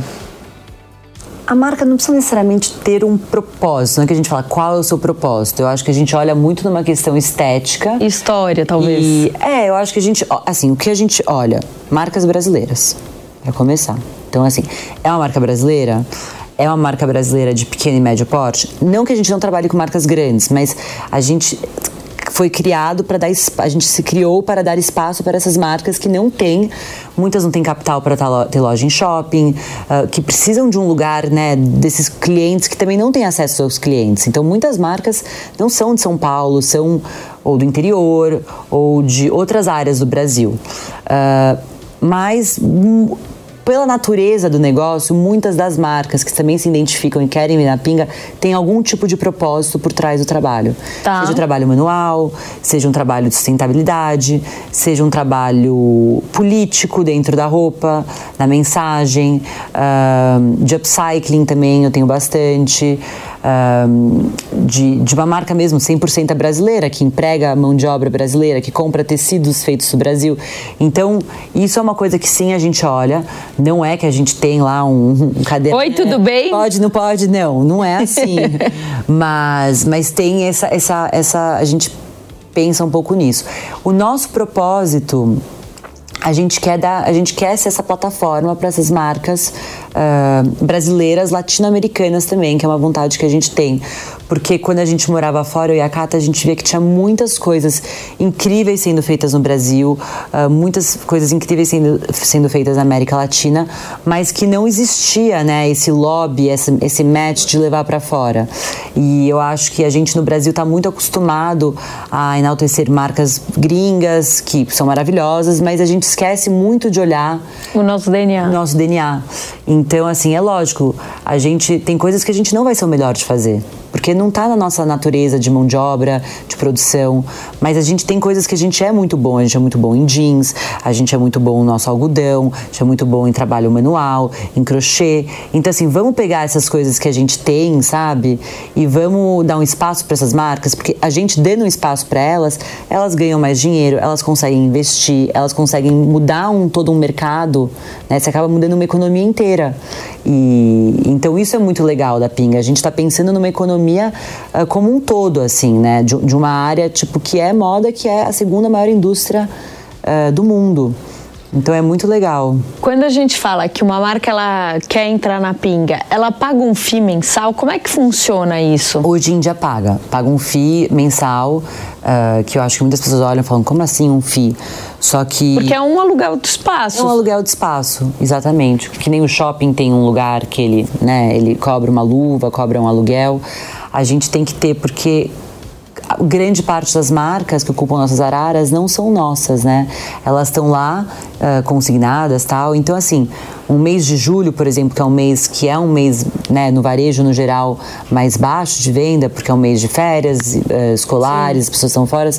S2: A marca não precisa necessariamente ter um propósito, não é que a gente fala qual é o seu propósito. Eu acho que a gente olha muito numa questão estética.
S1: História, talvez.
S2: E, é, eu acho que a gente, assim, o que a gente olha? Marcas brasileiras, para começar. Então, assim, é uma marca brasileira? É uma marca brasileira de pequeno e médio porte? Não que a gente não trabalhe com marcas grandes, mas a gente foi criado para dar a gente se criou para dar espaço para essas marcas que não têm muitas não têm capital para ter loja em shopping uh, que precisam de um lugar né desses clientes que também não têm acesso aos clientes. Então muitas marcas não são de São Paulo são ou do interior ou de outras áreas do Brasil. Uh, mas pela natureza do negócio, muitas das marcas que também se identificam e querem vir na pinga têm algum tipo de propósito por trás do trabalho. Tá. Seja um trabalho manual, seja um trabalho de sustentabilidade, seja um trabalho político dentro da roupa, na mensagem, uh, de upcycling também eu tenho bastante de, de uma marca mesmo 100% brasileira, que emprega mão de obra brasileira, que compra tecidos feitos no Brasil. Então, isso é uma coisa que sim a gente olha, não é que a gente tem lá um, um caderno.
S1: Oi, tudo bem?
S2: Pode, não pode, não, não é assim. [laughs] mas, mas tem essa, essa, essa. A gente pensa um pouco nisso. O nosso propósito a gente quer dar, a gente quer ser essa plataforma para essas marcas uh, brasileiras, latino-americanas também, que é uma vontade que a gente tem. Porque quando a gente morava fora, eu e a Cata, a gente via que tinha muitas coisas incríveis sendo feitas no Brasil, uh, muitas coisas incríveis sendo, sendo feitas na América Latina, mas que não existia, né, esse lobby, esse, esse match de levar para fora. E eu acho que a gente no Brasil está muito acostumado a enaltecer marcas gringas, que são maravilhosas, mas a gente esquece muito de olhar
S1: o nosso DNA.
S2: O nosso DNA. Então, assim, é lógico, a gente tem coisas que a gente não vai ser o melhor de fazer porque não está na nossa natureza de mão de obra, de produção, mas a gente tem coisas que a gente é muito bom, a gente é muito bom em jeans, a gente é muito bom no nosso algodão, a gente é muito bom em trabalho manual, em crochê. Então assim, vamos pegar essas coisas que a gente tem, sabe? E vamos dar um espaço para essas marcas, porque a gente dando um espaço para elas, elas ganham mais dinheiro, elas conseguem investir, elas conseguem mudar um todo um mercado, né? Você acaba mudando uma economia inteira. E então isso é muito legal da Pinga. A gente está pensando numa economia uh, como um todo, assim, né? De, de, uma área tipo que é moda, que é a segunda maior indústria uh, do mundo. Então é muito legal.
S1: Quando a gente fala que uma marca ela quer entrar na pinga, ela paga um FII mensal? Como é que funciona isso?
S2: Hoje em dia paga. Paga um FII mensal, uh, que eu acho que muitas pessoas olham e falam, como assim um FII? Só que.
S1: Porque é um aluguel de espaço.
S2: É um aluguel de espaço, exatamente. Que nem o shopping tem um lugar que ele, né, ele cobra uma luva, cobra um aluguel. A gente tem que ter, porque grande parte das marcas que ocupam nossas araras não são nossas, né? Elas estão lá uh, consignadas, tal. Então, assim, um mês de julho, por exemplo, que é um mês que é um mês, né, no varejo no geral, mais baixo de venda, porque é um mês de férias uh, escolares, Sim. as pessoas estão fora,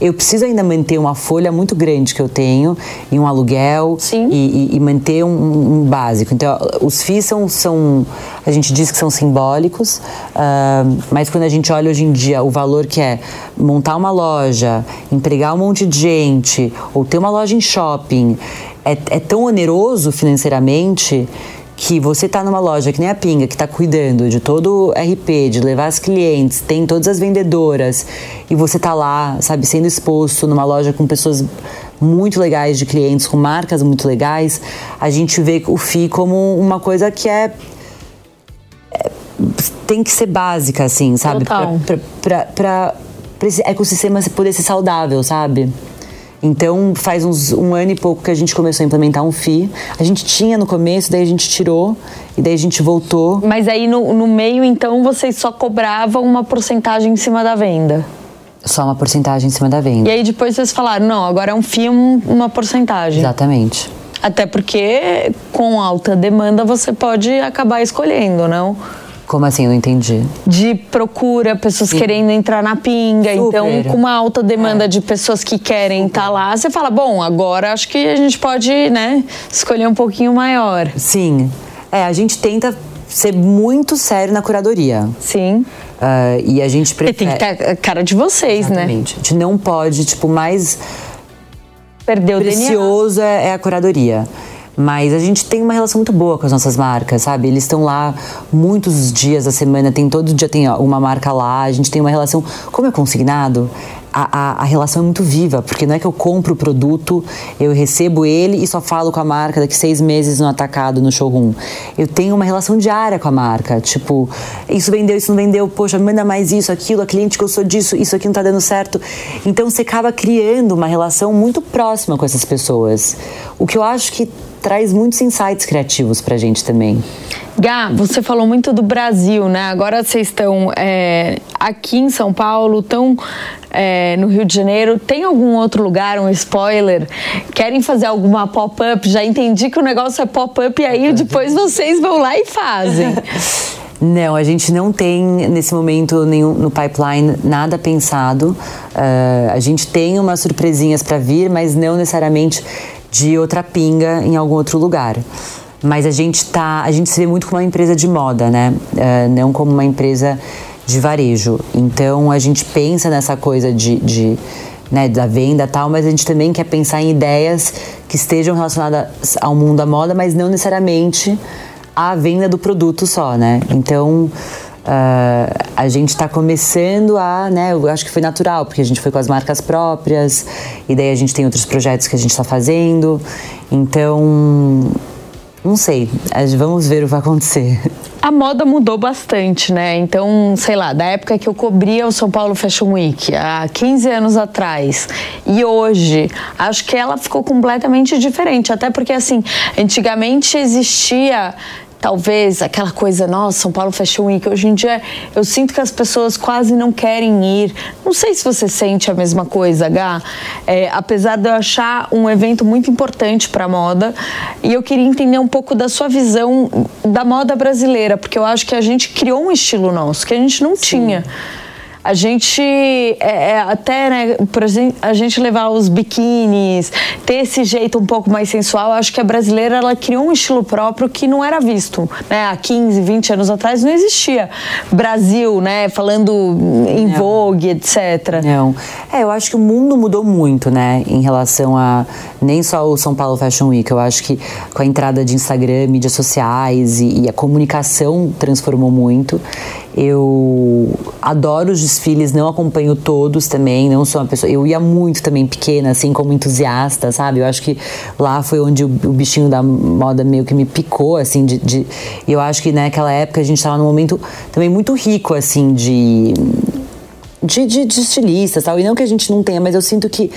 S2: eu preciso ainda manter uma folha muito grande que eu tenho e um aluguel e, e, e, manter um, um, básico. Então, os FIIs são, são, a gente diz que são simbólicos, uh, mas quando a gente olha hoje em dia o valor que é montar uma loja, empregar um monte de gente, ou ter uma loja em shopping, é, é tão oneroso financeiramente que você está numa loja que nem a Pinga, que está cuidando de todo o RP, de levar as clientes, tem todas as vendedoras, e você está lá, sabe, sendo exposto numa loja com pessoas muito legais de clientes, com marcas muito legais, a gente vê o FI como uma coisa que é, é tem que ser básica, assim, sabe?
S1: Para
S2: esse ecossistema poder ser saudável, sabe? Então, faz uns um ano e pouco que a gente começou a implementar um FII. A gente tinha no começo, daí a gente tirou e daí a gente voltou.
S1: Mas aí no, no meio, então, vocês só cobravam uma porcentagem em cima da venda?
S2: Só uma porcentagem em cima da venda.
S1: E aí depois vocês falaram, não, agora é um FII, uma porcentagem.
S2: Exatamente.
S1: Até porque com alta demanda você pode acabar escolhendo, não?
S2: Como assim? Eu não entendi.
S1: De procura, pessoas Sim. querendo entrar na pinga. Super. Então, com uma alta demanda é. de pessoas que querem estar tá lá, você fala, bom, agora acho que a gente pode, né, escolher um pouquinho maior.
S2: Sim. É, a gente tenta ser muito sério na curadoria.
S1: Sim.
S2: Uh, e a gente
S1: prefere... tem que ter a cara de vocês,
S2: né? Exatamente.
S1: né?
S2: A gente não pode, tipo, mais...
S1: Perdeu
S2: precioso o DNA. é a curadoria. Mas a gente tem uma relação muito boa com as nossas marcas, sabe? Eles estão lá muitos dias da semana, tem todo dia tem uma marca lá, a gente tem uma relação. Como é consignado, a, a, a, relação é muito viva, porque não é que eu compro o produto, eu recebo ele e só falo com a marca daqui seis meses no atacado, no showroom. Eu tenho uma relação diária com a marca, tipo, isso vendeu, isso não vendeu, poxa, manda mais isso, aquilo, a cliente gostou disso, isso aqui não tá dando certo. Então você acaba criando uma relação muito próxima com essas pessoas. O que eu acho que traz muitos insights criativos pra gente também.
S1: Gá, você falou muito do Brasil, né? Agora vocês estão é, aqui em São Paulo, estão é, no Rio de Janeiro. Tem algum outro lugar, um spoiler? Querem fazer alguma pop-up? Já entendi que o negócio é pop-up e aí depois vocês vão lá e fazem. [laughs]
S2: Não, a gente não tem nesse momento nenhum no pipeline nada pensado. Uh, a gente tem umas surpresinhas para vir, mas não necessariamente de outra pinga em algum outro lugar. Mas a gente tá, a gente se vê muito como uma empresa de moda, né? Uh, não como uma empresa de varejo. Então a gente pensa nessa coisa de, de né, da venda tal, mas a gente também quer pensar em ideias que estejam relacionadas ao mundo da moda, mas não necessariamente à venda do produto só, né? Então Uh, a gente está começando a, né, eu acho que foi natural, porque a gente foi com as marcas próprias, e daí a gente tem outros projetos que a gente está fazendo, então, não sei, vamos ver o que vai acontecer.
S1: A moda mudou bastante, né? Então, sei lá, da época que eu cobria o São Paulo Fashion Week, há 15 anos atrás, e hoje, acho que ela ficou completamente diferente. Até porque, assim, antigamente existia talvez aquela coisa, nossa, São Paulo Fashion Week, hoje em dia eu sinto que as pessoas quase não querem ir. Não sei se você sente a mesma coisa, Gá. É, apesar de eu achar um evento muito importante para a moda, e eu queria entender um pouco da sua visão da moda brasileira, porque eu acho que a gente criou um estilo nosso que a gente não Sim. tinha a gente é, é, até, né, por exemplo, a gente levar os biquínis, ter esse jeito um pouco mais sensual, acho que a brasileira ela criou um estilo próprio que não era visto, né? Há 15, 20 anos atrás não existia Brasil, né, falando em não. Vogue, etc.
S2: Não. É, eu acho que o mundo mudou muito, né, em relação a nem só o São Paulo Fashion Week, eu acho que com a entrada de Instagram, mídias sociais e, e a comunicação transformou muito. Eu adoro os desfiles, não acompanho todos também, não sou uma pessoa. Eu ia muito também pequena, assim, como entusiasta, sabe? Eu acho que lá foi onde o, bichinho da moda meio que me picou, assim, de. de eu acho que naquela época a gente estava num momento também muito rico, assim, de. De, de, de estilistas tal. E não que a gente não tenha, mas eu sinto que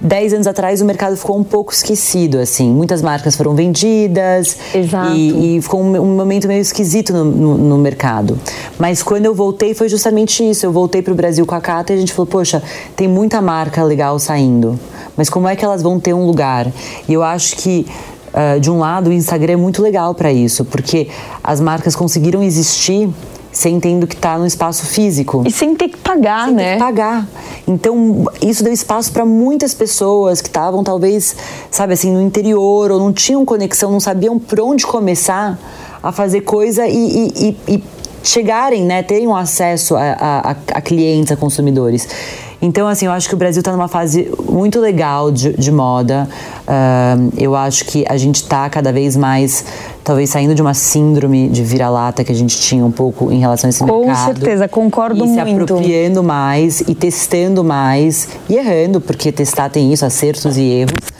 S2: dez anos atrás o mercado ficou um pouco esquecido, assim. Muitas marcas foram vendidas.
S1: Exato.
S2: E, e ficou um, um, momento meio esquisito no, no, no, mercado. Mas quando eu voltei foi justamente isso. Eu voltei para o Brasil com a Cata e a gente falou, poxa, tem muita marca legal saindo. Mas como é que elas vão ter um lugar? E eu acho que Uh, de um lado, o Instagram é muito legal para isso, porque as marcas conseguiram existir sem tendo que estar tá no espaço físico.
S1: E sem ter que pagar,
S2: sem
S1: né?
S2: Ter que pagar. Então, isso deu espaço para muitas pessoas que estavam, talvez, sabe assim, no interior ou não tinham conexão, não sabiam por onde começar a fazer coisa e, e, e, e chegarem, né, terem um acesso a, a, a clientes, a consumidores. Então, assim, eu acho que o Brasil está numa fase muito legal de, de moda. Uh, eu acho que a gente está cada vez mais, talvez saindo de uma síndrome de vira-lata que a gente tinha um pouco em relação a esse
S1: Com
S2: mercado.
S1: Com certeza, concordo
S2: e
S1: muito.
S2: se apropriando mais e testando mais e errando, porque testar tem isso, acertos e erros.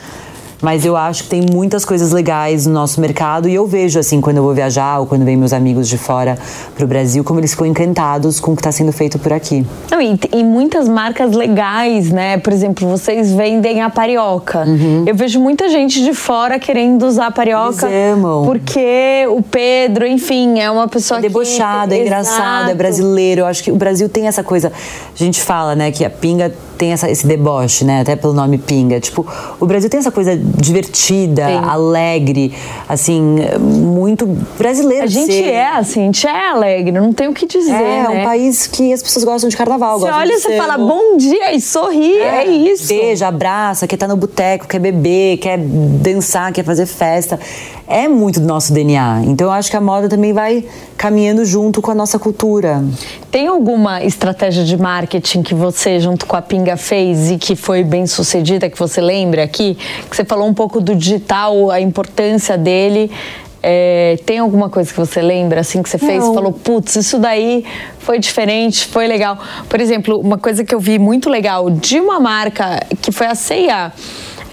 S2: Mas eu acho que tem muitas coisas legais no nosso mercado e eu vejo, assim, quando eu vou viajar ou quando vem meus amigos de fora pro Brasil, como eles ficam encantados com o que está sendo feito por aqui.
S1: Não, e, e, muitas marcas legais, né? Por exemplo, vocês vendem a Parioca. Uhum. Eu vejo muita gente de fora querendo usar a Parioca.
S2: Eles amam.
S1: Porque o Pedro, enfim, é uma pessoa é
S2: debochado,
S1: que...
S2: é engraçado, é brasileiro. Eu acho que o Brasil tem essa coisa. A gente fala, né, que a pinga tem essa, esse deboche, né? Até pelo nome pinga. Tipo, o Brasil tem essa coisa divertida, Sim. alegre, assim, muito brasileira.
S1: A gente ser. é assim, a gente é alegre, não tem o que dizer. É,
S2: né? um país que as pessoas gostam de carnaval.
S1: Você olha e você fala bom dia e sorri, é, é isso.
S2: Beija, abraça, quer estar no boteco, quer beber, quer dançar, quer fazer festa. É muito do nosso DNA. Então eu acho que a moda também vai caminhando junto com a nossa cultura.
S1: Tem alguma estratégia de marketing que você, junto com a Pinga, fez e que foi bem sucedida, que você lembra aqui? Que você falou um pouco do digital, a importância dele. É, tem alguma coisa que você lembra, assim, que você fez? Não. Falou, putz, isso daí foi diferente, foi legal. Por exemplo, uma coisa que eu vi muito legal de uma marca que foi a C&A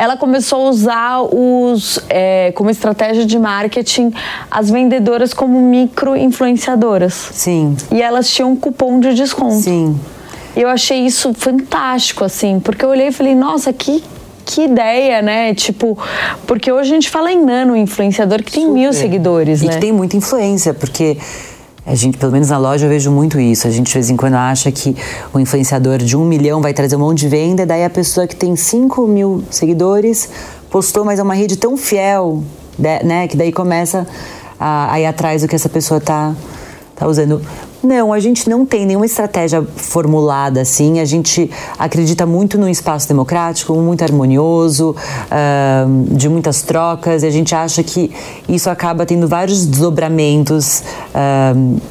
S1: ela começou a usar os, é, como estratégia de marketing as vendedoras como micro influenciadoras.
S2: Sim.
S1: E elas tinham um cupom de desconto.
S2: Sim.
S1: E eu achei isso fantástico, assim, porque eu olhei e falei, nossa, que que ideia, né? Tipo, porque hoje a gente fala em nano influenciador que tem Super. mil seguidores,
S2: e
S1: né?
S2: que tem muita influência, porque a gente, pelo menos na loja, eu vejo muito isso. A gente de vez em quando acha que o influenciador de um milhão vai trazer um monte de venda, daí a pessoa que tem 5 mil seguidores postou, mas é uma rede tão fiel, né? Que daí começa a, a ir atrás do que essa pessoa tá, tá usando. Não, a gente não tem nenhuma estratégia formulada assim. A gente acredita muito num espaço democrático, muito harmonioso, uh, de muitas trocas, e a gente acha que isso acaba tendo vários desdobramentos. Uh,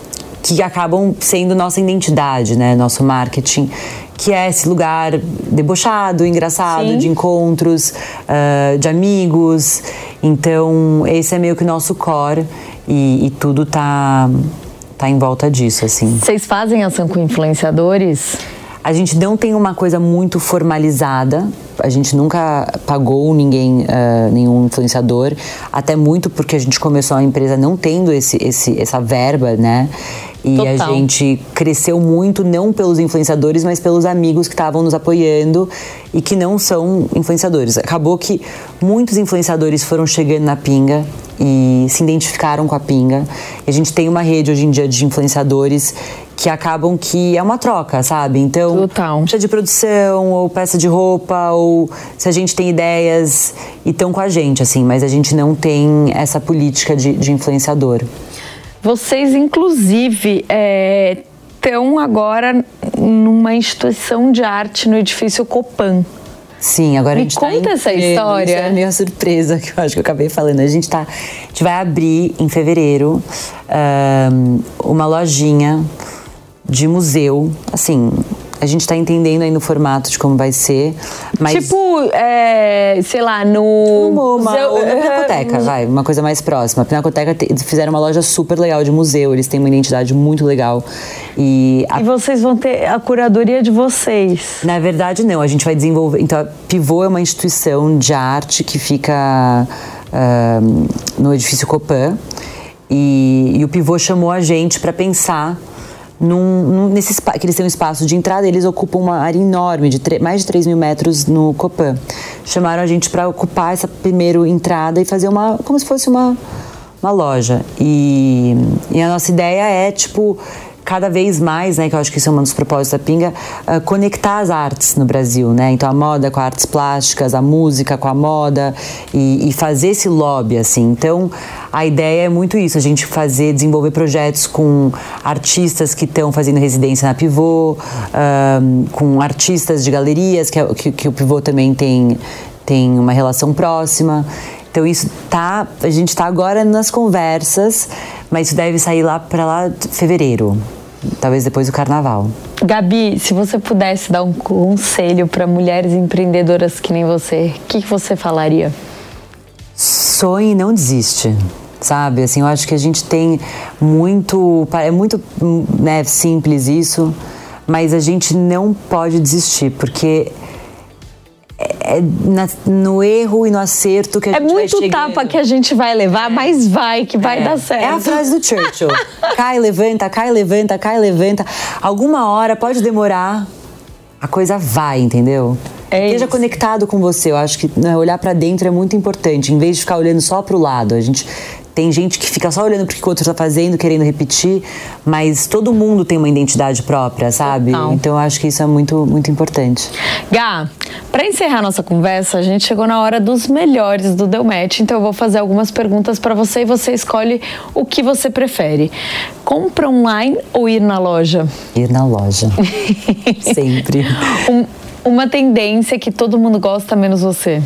S2: que acabam sendo nossa identidade, né? Nosso marketing, que é esse lugar debochado, engraçado, Sim. de encontros, uh, de amigos. Então, esse é meio que o nosso core e, e tudo tá tá em volta disso, assim.
S1: Vocês fazem ação com influenciadores?
S2: A gente não tem uma coisa muito formalizada. A gente nunca pagou ninguém, uh, nenhum influenciador, até muito porque a gente começou a empresa não tendo esse, esse, essa verba, né? E Total. a gente cresceu muito, não pelos influenciadores, mas pelos amigos que estavam nos apoiando e que não são influenciadores. Acabou que muitos influenciadores foram chegando na pinga e se identificaram com a pinga. E a gente tem uma rede hoje em dia de influenciadores que acabam que é uma troca, sabe? Então,
S1: Total.
S2: de produção, ou peça de roupa, ou se a gente tem ideias e estão com a gente, assim, mas a gente não tem essa política de, de influenciador.
S1: Vocês, inclusive, estão é, agora numa instituição de arte no edifício Copan.
S2: Sim, agora
S1: Me
S2: a gente tá
S1: conta tá essa história.
S2: Isso é a minha surpresa, que eu acho que eu acabei falando. A gente, tá, a gente vai abrir em fevereiro um, uma lojinha de museu, assim, a gente está entendendo aí no formato de como vai ser. Mas...
S1: Tipo, é, sei lá, no.
S2: Uma, uma, museu... na Pinacoteca, vai, uma coisa mais próxima. A Pinacoteca te, fizeram uma loja super legal de museu, eles têm uma identidade muito legal. E,
S1: a... e vocês vão ter a curadoria de vocês?
S2: Na verdade, não. A gente vai desenvolver. Então, a Pivô é uma instituição de arte que fica uh, no edifício Copan. E, e o Pivô chamou a gente para pensar num, num, nesse que eles têm um espaço de entrada, eles ocupam uma área enorme, de mais de 3 mil metros no Copan. Chamaram a gente para ocupar essa primeira entrada e fazer uma, como se fosse uma, uma loja. E, e a nossa ideia é, tipo, cada vez mais, né, que eu acho que isso é um dos propósitos da Pinga, uh, conectar as artes no Brasil, né? Então a moda com artes plásticas, a música com a moda e, e, fazer esse lobby, assim. Então a ideia é muito isso, a gente fazer, desenvolver projetos com artistas que estão fazendo residência na Pivô, uh, com artistas de galerias, que, é, que, que o Pivô também tem, tem uma relação próxima. Então isso tá, a gente está agora nas conversas, mas isso deve sair lá para lá fevereiro, talvez depois do carnaval.
S1: Gabi, se você pudesse dar um conselho para mulheres empreendedoras que nem você, o que, que você falaria?
S2: Sonhe e não desiste sabe? Assim, eu acho que a gente tem muito, é muito né, simples isso, mas a gente não pode desistir porque é na, no erro e no acerto que a
S1: é
S2: gente vai
S1: muito
S2: chegando.
S1: tapa que a gente vai levar, mas vai que vai dar certo.
S2: É a frase do Churchill. [laughs] cai, levanta, cai, levanta, cai, levanta. Alguma hora pode demorar, a coisa vai, entendeu?
S1: É
S2: Esteja
S1: isso.
S2: conectado com você. Eu acho que né, olhar pra dentro é muito importante, em vez de ficar olhando só pro lado. A gente tem gente que fica só olhando pro que o outro tá fazendo, querendo repetir, mas todo mundo tem uma identidade própria, sabe? Então eu acho que isso é muito, muito importante.
S1: Gá, para encerrar nossa conversa, a gente chegou na hora dos melhores do Deu Match, então eu vou fazer algumas perguntas para você e você escolhe o que você prefere. Compra online ou ir na loja?
S2: Ir na loja. [laughs] Sempre.
S1: Um- uma tendência que todo mundo gosta, menos você.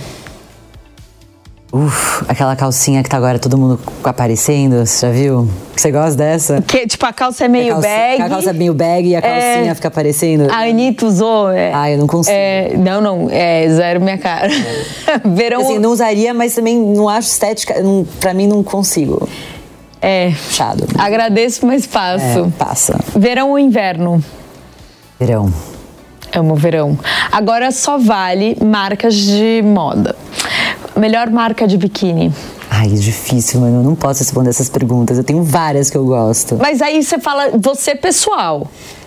S2: Uf, aquela calcinha que tá agora todo mundo aparecendo, você já viu? Você gosta dessa?
S1: Que, tipo, a calça é meio
S2: a calça,
S1: bag.
S2: A calça é meio bag e a calcinha
S1: É.
S2: fica aparecendo.
S1: A Anitta usou. É,
S2: Ah, eu não consigo.
S1: é, não, não, é zero minha cara. [laughs] Verão.
S2: Assim, não usaria, mas também não acho estética. Não, pra mim, não consigo.
S1: É.
S2: Puxado.
S1: Agradeço, mas passo.
S2: É, passa.
S1: Verão ou inverno?
S2: Verão.
S1: Amo verão. Agora só vale marcas de moda. Melhor marca de biquíni.
S2: Ai, é difícil, mano. Eu não posso responder essas perguntas. Eu tenho várias que eu gosto.
S1: Mas aí você fala, você pessoal.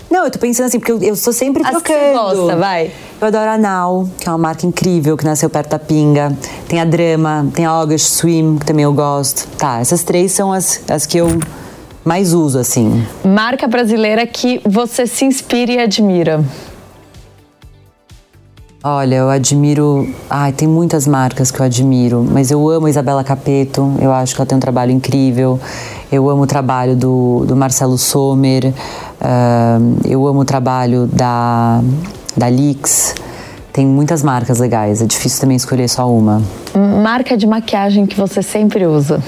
S2: Não, eu tô pensando assim, porque eu, eu sou sempre
S1: As que
S2: trocando.
S1: você gosta, vai.
S2: Eu adoro a Now, que é uma marca incrível, que nasceu perto da Pinga. Tem a Drama, tem a August Swim, que também eu gosto. Tá, essas três são as, as que eu mais uso, assim.
S1: Marca brasileira que você se inspira e admira.
S2: Olha, eu admiro. Ai, tem muitas marcas que eu admiro, mas eu amo a Isabela Capeto, eu acho que ela tem um trabalho incrível. Eu amo o trabalho do, do Marcelo Sommer, ah, eu amo o trabalho da, da Lix. Tem muitas marcas legais, é difícil também escolher só uma.
S1: Marca de maquiagem que você sempre usa.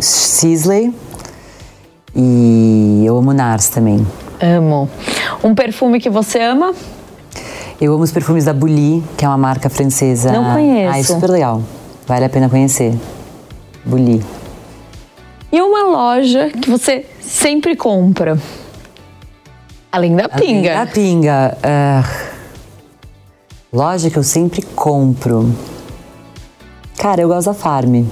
S2: Sisley e eu amo Nars também.
S1: Amo. Um perfume que você ama?
S2: Eu amo os perfumes da Bully, que é uma marca francesa.
S1: Não conheço.
S2: Ah, é super legal. Vale a pena conhecer. Bully.
S1: E uma loja que você sempre compra? Além da pinga.
S2: Da pinga. ah, loja que eu sempre compro. Cara, eu gosto da Farm.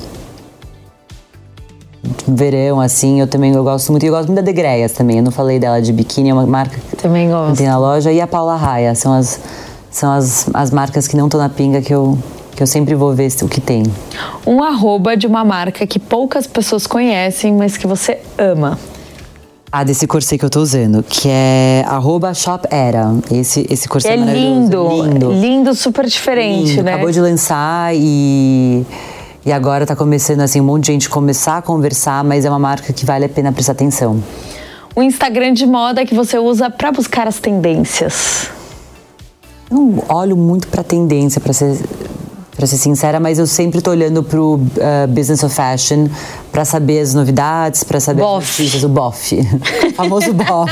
S2: Verão, assim, eu também eu gosto muito. E eu gosto muito da Degreias também. Eu não falei dela de biquíni, é uma marca que
S1: Também gosto.
S2: tem na loja. E a Paula Raia. São as, são as, as marcas que não estão na pinga que eu, que eu sempre vou ver o que tem.
S1: Um arroba de uma marca que poucas pessoas conhecem, mas que você ama.
S2: Ah, desse corset que eu tô usando, que é arroba shop era. Esse, esse corset
S1: É
S2: é maravilhoso.
S1: lindo, lindo, super diferente,
S2: Lindo.
S1: né?
S2: Acabou de lançar e, e agora tá começando assim, um monte de gente começar a conversar, mas é uma marca que vale a pena prestar atenção.
S1: O Instagram de moda que você usa para buscar as tendências.
S2: Eu não olho muito pra tendência, pra ser, pra ser sincera, mas eu sempre tô olhando pro uh, Business of Fashion pra saber as novidades, pra saber
S1: Bof.
S2: as notícias, o bof. [laughs] o famoso bof.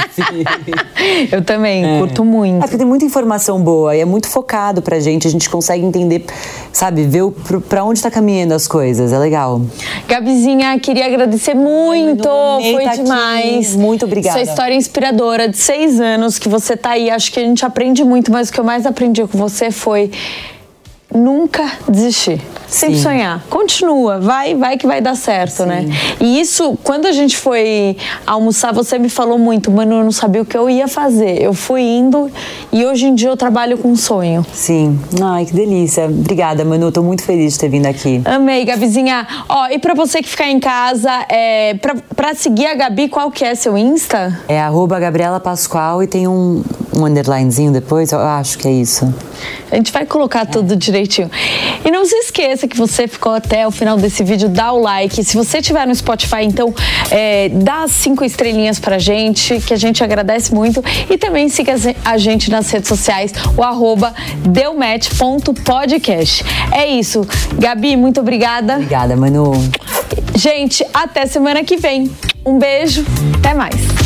S2: [laughs]
S1: Eu também curto muito.
S2: É porque tem muita informação boa e é muito focado pra gente, a gente consegue entender, sabe, ver o, pro- pra onde tá caminhando as coisas, é legal.
S1: Gabizinha, queria agradecer muito,
S2: amei
S1: foi
S2: tá aqui.
S1: demais.
S2: Muito obrigada.
S1: Sua história é inspiradora de seis anos que você tá aí. Acho que a gente aprende muito, mas o que eu mais aprendi com você foi nunca desistir. Sempre
S2: Sim.
S1: sonhar. Continua, vai, vai que vai dar certo, né? E isso, quando a gente foi almoçar, você me falou muito, mano, eu não sabia o que eu ia fazer. Eu fui indo e hoje em dia eu trabalho com um sonho.
S2: Sim. Ai, que delícia. Obrigada, Manu. Tô muito feliz de ter vindo aqui.
S1: Amei, Gabizinha. Ó, e pra você que ficar em casa, é, pra, pra seguir a Gabi, qual que é seu Insta?
S2: É arroba Gabriela Pascoal e tem um, um underlinezinho depois, eu acho que é isso.
S1: A gente vai colocar tudo direitinho. E não se esqueça que você ficou até o final desse vídeo, dá o like. Se você estiver no Spotify, então é, dá as cinco estrelinhas pra gente, que a gente agradece muito. E também siga a gente nas redes sociais, o arroba deumatch.podcast. É isso. Gabi, muito obrigada.
S2: Obrigada, Manu.
S1: Gente, até semana que vem. Um beijo, até mais.